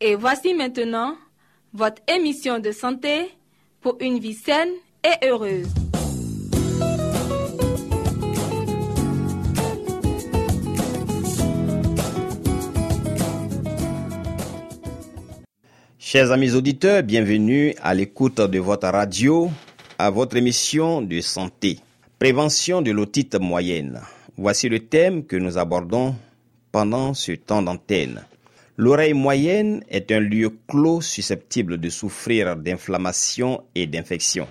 Et voici maintenant votre émission de santé pour une vie saine et heureuse. Chers amis auditeurs, bienvenue à l'écoute de votre radio, à votre émission de santé. Prévention de l'otite moyenne. Voici le thème que nous abordons pendant ce temps d'antenne. L'oreille moyenne est un lieu clos susceptible de souffrir d'inflammation et d'infection.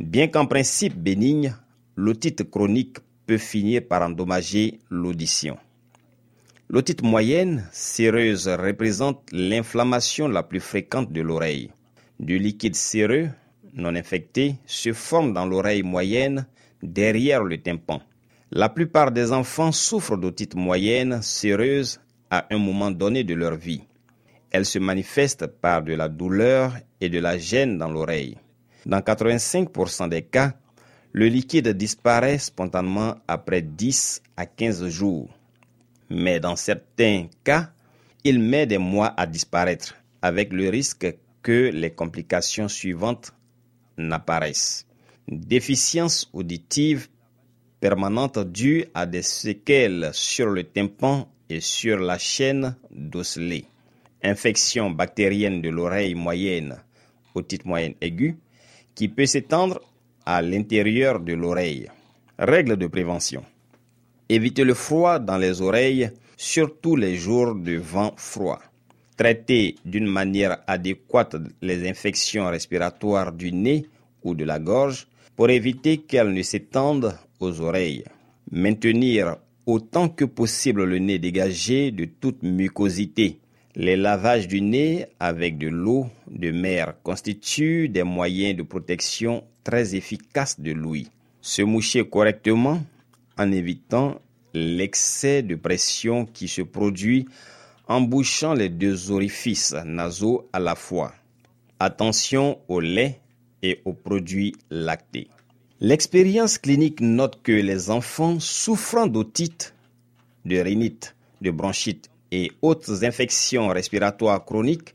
Bien qu'en principe bénigne, l'otite chronique peut finir par endommager l'audition. L'otite moyenne séreuse représente l'inflammation la plus fréquente de l'oreille. Du liquide séreux non infecté se forme dans l'oreille moyenne derrière le tympan. La plupart des enfants souffrent d'otite moyenne séreuse à un moment donné de leur vie. Elle se manifeste par de la douleur et de la gêne dans l'oreille. Dans 85% des cas, le liquide disparaît spontanément après 10 à 15 jours mais dans certains cas, il met des mois à disparaître, avec le risque que les complications suivantes n'apparaissent. Déficience auditive permanente due à des séquelles sur le tympan et sur la chaîne d'osselet. Infection bactérienne de l'oreille moyenne, otite moyenne aiguë, qui peut s'étendre à l'intérieur de l'oreille. Règles de prévention. Évitez le froid dans les oreilles, surtout les jours de vent froid. Traitez d'une manière adéquate les infections respiratoires du nez ou de la gorge pour éviter qu'elles ne s'étendent aux oreilles. Maintenir autant que possible le nez dégagé de toute mucosité. Les lavages du nez avec de l'eau de mer constituent des moyens de protection très efficaces de l'ouïe. Se moucher correctement en évitant l'excès de pression qui se produit en bouchant les deux orifices nasaux à la fois. Attention au lait et aux produits lactés. L'expérience clinique note que les enfants souffrant d'otite, de rhinite, de bronchite et autres infections respiratoires chroniques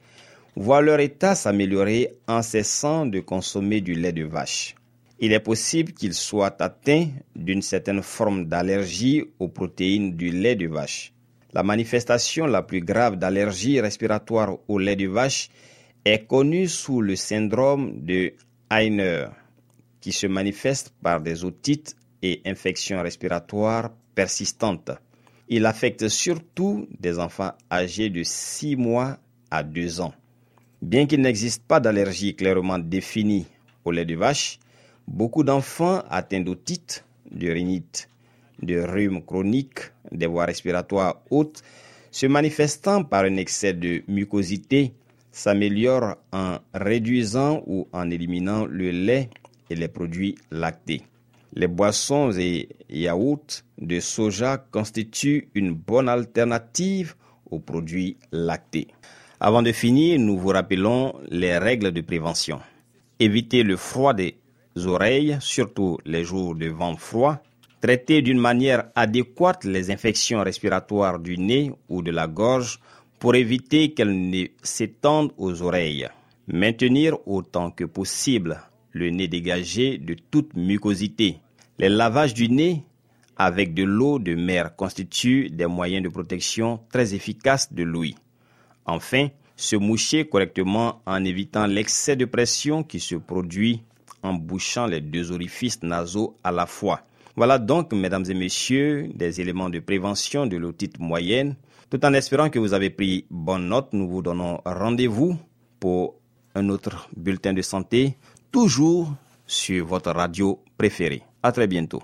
voient leur état s'améliorer en cessant de consommer du lait de vache il est possible qu'ils soient atteints d'une certaine forme d'allergie aux protéines du lait de vache. La manifestation la plus grave d'allergie respiratoire au lait de vache est connue sous le syndrome de Heiner, se manifeste par des otites et infections respiratoires persistantes. Il affecte surtout des enfants âgés de 6 mois à 2 ans. Bien qu'il n'existe pas d'allergie clairement définie au lait de vache, Beaucoup d'enfants atteints d'otite, de rhinite, de rhume chronique, des voies respiratoires hautes, se manifestant par un excès de mucosité, s'améliorent en réduisant ou en éliminant le lait et les produits lactés. Les boissons et yaourts de soja constituent une bonne alternative aux produits lactés. Avant de finir, nous vous rappelons les règles de prévention. Évitez le froid des oreilles, surtout les jours de vent froid. Traiter d'une manière adéquate les infections respiratoires du nez ou de la gorge pour éviter qu'elles ne s'étendent aux oreilles. Maintenir autant que possible le nez dégagé de toute mucosité. Les lavages du nez avec de l'eau de mer constituent des moyens de protection très efficaces de l'ouïe. Enfin, se moucher correctement en évitant l'excès de pression qui se produit en bouchant les deux orifices nasaux à la fois. Voilà donc, mesdames et messieurs, des éléments de prévention de l'otite moyenne. Tout en espérant que vous avez pris bonne note, nous vous donnons rendez-vous pour un autre bulletin de santé, toujours sur votre radio préférée. À très bientôt.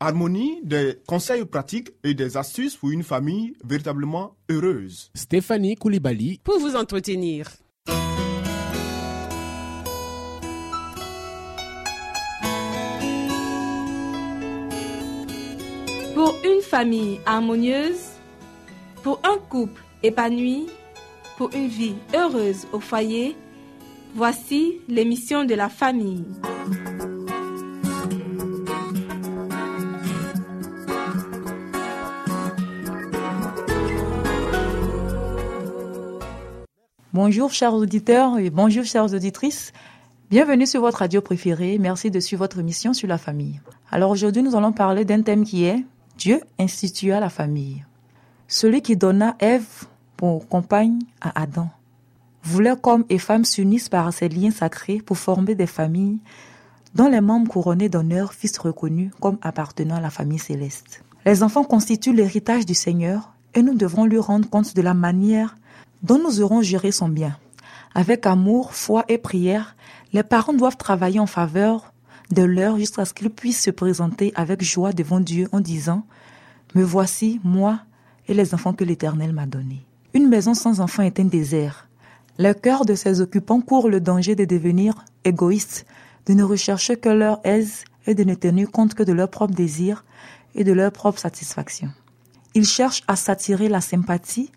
Harmonie, des conseils pratiques et des astuces pour une famille véritablement heureuse. Stéphanie Koulibaly. Pour vous entretenir. Pour une famille harmonieuse, pour un couple épanoui, pour une vie heureuse au foyer, voici l'émission de la famille. Bonjour chers auditeurs et bonjour chères auditrices. Bienvenue sur votre radio préférée. Merci de suivre votre émission sur la famille. Alors aujourd'hui, nous allons parler d'un thème qui est Dieu institua la famille. Celui qui donna Ève pour compagne à Adam voulait qu'hommes et femmes s'unissent par ces liens sacrés pour former des familles dont les membres couronnés d'honneur fussent reconnus comme appartenant à la famille céleste. Les enfants constituent l'héritage du Seigneur et nous devrons lui rendre compte de la manière dont nous aurons géré son bien. Avec amour, foi et prière, les parents doivent travailler en faveur de leur jusqu'à ce qu'ils puissent se présenter avec joie devant Dieu en disant Me voici, moi et les enfants que l'Éternel m'a donnés. Une maison sans enfants est un désert. Le cœur de ses occupants court le danger de devenir égoïstes, de ne rechercher que leur aise et de ne tenir compte que de leurs propres désirs et de leur propre satisfaction. Ils cherchent à s'attirer la sympathie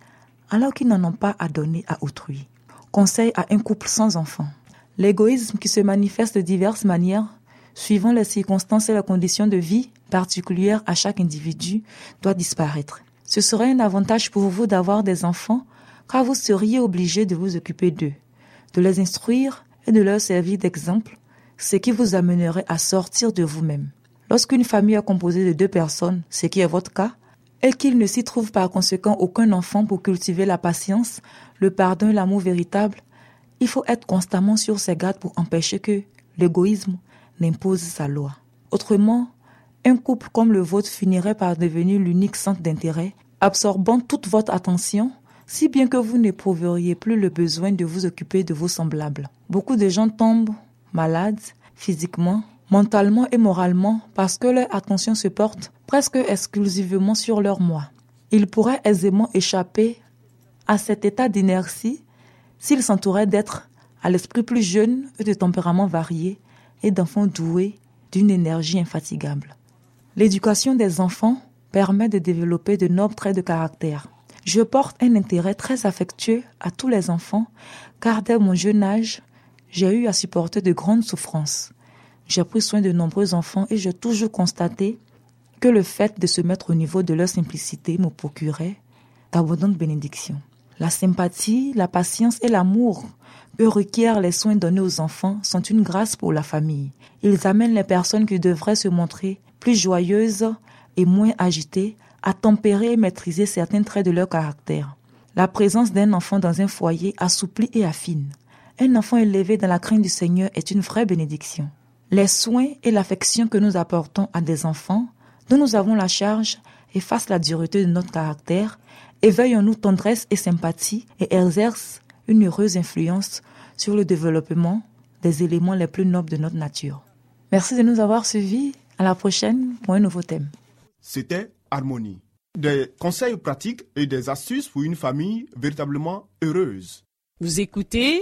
alors qu'ils n'en ont pas à donner à autrui. Conseil à un couple sans enfants. L'égoïsme qui se manifeste de diverses manières, suivant les circonstances et les conditions de vie particulières à chaque individu, doit disparaître. Ce serait un avantage pour vous d'avoir des enfants, car vous seriez obligé de vous occuper d'eux, de les instruire et de leur servir d'exemple, ce qui vous amènerait à sortir de vous-même. Lorsqu'une famille est composée de deux personnes, ce qui est votre cas, et qu'il ne s'y trouve par conséquent aucun enfant pour cultiver la patience, le pardon et l'amour véritable, il faut être constamment sur ses gardes pour empêcher que l'égoïsme n'impose sa loi. Autrement, un couple comme le vôtre finirait par devenir l'unique centre d'intérêt, absorbant toute votre attention, si bien que vous n'éprouveriez plus le besoin de vous occuper de vos semblables. Beaucoup de gens tombent malades, physiquement, mentalement et moralement, parce que leur attention se porte presque exclusivement sur leur moi. Ils pourraient aisément échapper à cet état d'inertie s'ils s'entouraient d'êtres à l'esprit plus jeune et de tempérament varié et d'enfants doués d'une énergie infatigable. L'éducation des enfants permet de développer de nobles traits de caractère. Je porte un intérêt très affectueux à tous les enfants car dès mon jeune âge, j'ai eu à supporter de grandes souffrances. J'ai pris soin de nombreux enfants et j'ai toujours constaté que le fait de se mettre au niveau de leur simplicité me procurait d'abondantes bénédictions. La sympathie, la patience et l'amour que requièrent les soins donnés aux enfants sont une grâce pour la famille. Ils amènent les personnes qui devraient se montrer plus joyeuses et moins agitées à tempérer et maîtriser certains traits de leur caractère. La présence d'un enfant dans un foyer assouplit et affine. Un enfant élevé dans la crainte du Seigneur est une vraie bénédiction. Les soins et l'affection que nous apportons à des enfants dont nous avons la charge effacent la dureté de notre caractère, éveillent en nous tendresse et sympathie et exercent une heureuse influence sur le développement des éléments les plus nobles de notre nature. Merci de nous avoir suivis. À la prochaine pour un nouveau thème. C'était Harmonie. Des conseils pratiques et des astuces pour une famille véritablement heureuse. Vous écoutez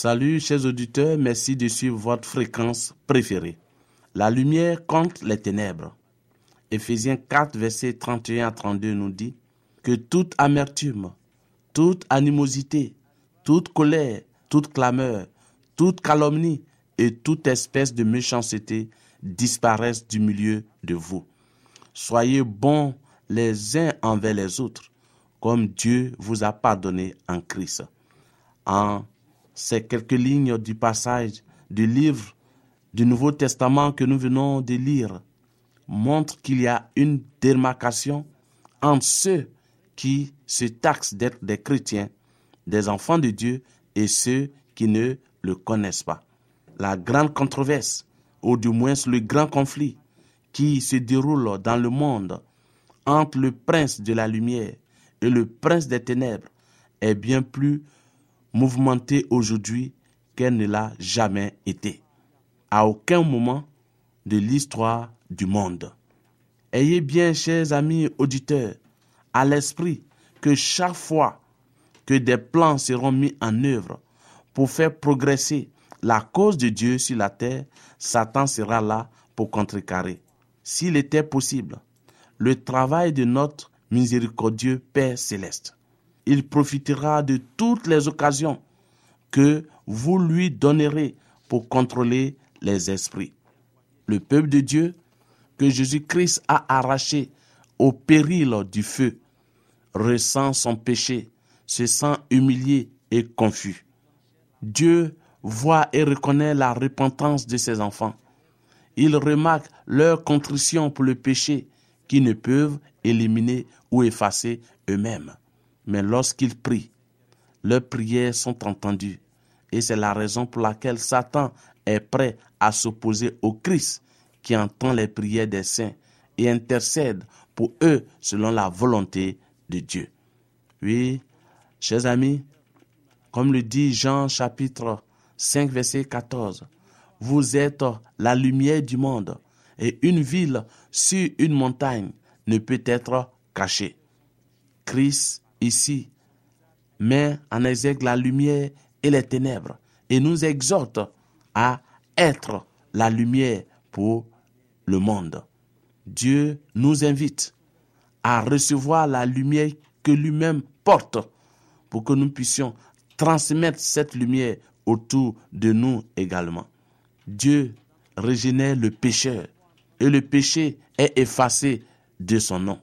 Salut chers auditeurs, merci de suivre votre fréquence préférée. La lumière contre les ténèbres. Éphésiens 4, versets 31 à 32 nous dit que toute amertume, toute animosité, toute colère, toute clameur, toute calomnie et toute espèce de méchanceté disparaissent du milieu de vous. Soyez bons les uns envers les autres, comme Dieu vous a pardonné en Christ. En ces quelques lignes du passage du livre du Nouveau Testament que nous venons de lire montrent qu'il y a une démarcation entre ceux qui se taxent d'être des chrétiens, des enfants de Dieu, et ceux qui ne le connaissent pas. La grande controverse, ou du moins le grand conflit qui se déroule dans le monde entre le prince de la lumière et le prince des ténèbres est bien plus mouvementée aujourd'hui qu'elle ne l'a jamais été. À aucun moment de l'histoire du monde. Ayez bien, chers amis auditeurs, à l'esprit que chaque fois que des plans seront mis en œuvre pour faire progresser la cause de Dieu sur la terre, Satan sera là pour contrecarrer. S'il était possible, le travail de notre miséricordieux Père céleste il profitera de toutes les occasions que vous lui donnerez pour contrôler les esprits. Le peuple de Dieu que Jésus-Christ a arraché au péril du feu ressent son péché, se sent humilié et confus. Dieu voit et reconnaît la repentance de ses enfants. Il remarque leur contrition pour le péché qu'ils ne peuvent éliminer ou effacer eux-mêmes. Mais lorsqu'ils prient, leurs prières sont entendues. Et c'est la raison pour laquelle Satan est prêt à s'opposer au Christ qui entend les prières des saints et intercède pour eux selon la volonté de Dieu. Oui, chers amis, comme le dit Jean chapitre 5 verset 14, vous êtes la lumière du monde et une ville sur une montagne ne peut être cachée. Christ ici met en exergue la lumière et les ténèbres et nous exhorte à être la lumière pour le monde. Dieu nous invite à recevoir la lumière que lui-même porte pour que nous puissions transmettre cette lumière autour de nous également. Dieu régénère le pécheur et le péché est effacé de son nom.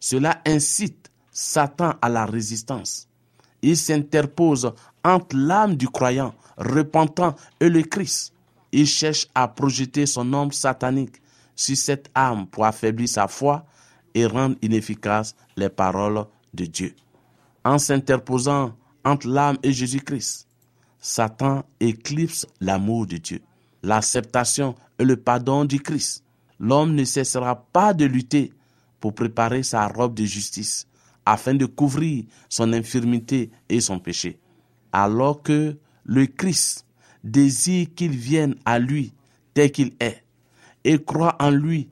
Cela incite Satan à la résistance. Il s'interpose entre l'âme du croyant repentant et le Christ. Il cherche à projeter son ombre satanique sur cette âme pour affaiblir sa foi et rendre inefficaces les paroles de Dieu. En s'interposant entre l'âme et Jésus-Christ, Satan éclipse l'amour de Dieu, l'acceptation et le pardon du Christ. L'homme ne cessera pas de lutter pour préparer sa robe de justice afin de couvrir son infirmité et son péché. Alors que le Christ désire qu'il vienne à lui tel qu'il est et croit en lui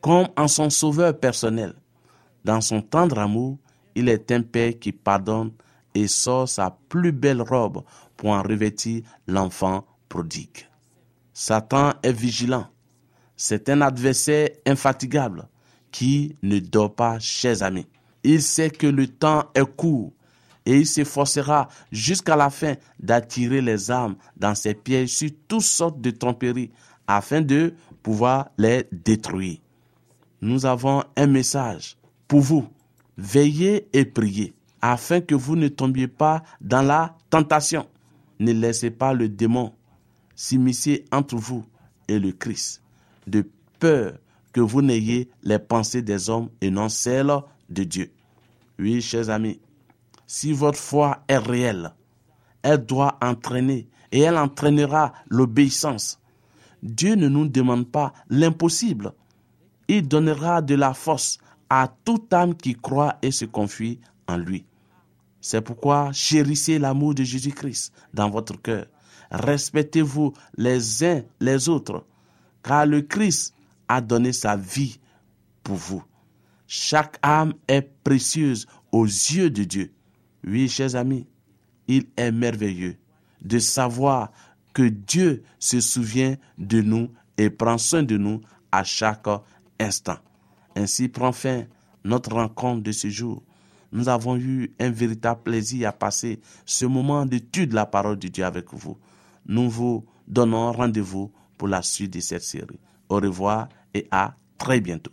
comme en son sauveur personnel. Dans son tendre amour, il est un Père qui pardonne et sort sa plus belle robe pour en revêtir l'enfant prodigue. Satan est vigilant. C'est un adversaire infatigable qui ne dort pas, chers amis. Il sait que le temps est court et il s'efforcera jusqu'à la fin d'attirer les âmes dans ses pièges sur toutes sortes de tromperies afin de pouvoir les détruire. Nous avons un message pour vous. Veillez et priez afin que vous ne tombiez pas dans la tentation. Ne laissez pas le démon s'immiscer entre vous et le Christ, de peur que vous n'ayez les pensées des hommes et non celles de Dieu. Oui, chers amis, si votre foi est réelle, elle doit entraîner et elle entraînera l'obéissance. Dieu ne nous demande pas l'impossible. Il donnera de la force à toute âme qui croit et se confie en lui. C'est pourquoi chérissez l'amour de Jésus-Christ dans votre cœur. Respectez-vous les uns les autres, car le Christ a donné sa vie pour vous. Chaque âme est précieuse aux yeux de Dieu. Oui, chers amis, il est merveilleux de savoir que Dieu se souvient de nous et prend soin de nous à chaque instant. Ainsi prend fin notre rencontre de ce jour. Nous avons eu un véritable plaisir à passer ce moment d'étude de la parole de Dieu avec vous. Nous vous donnons rendez-vous pour la suite de cette série. Au revoir et à très bientôt.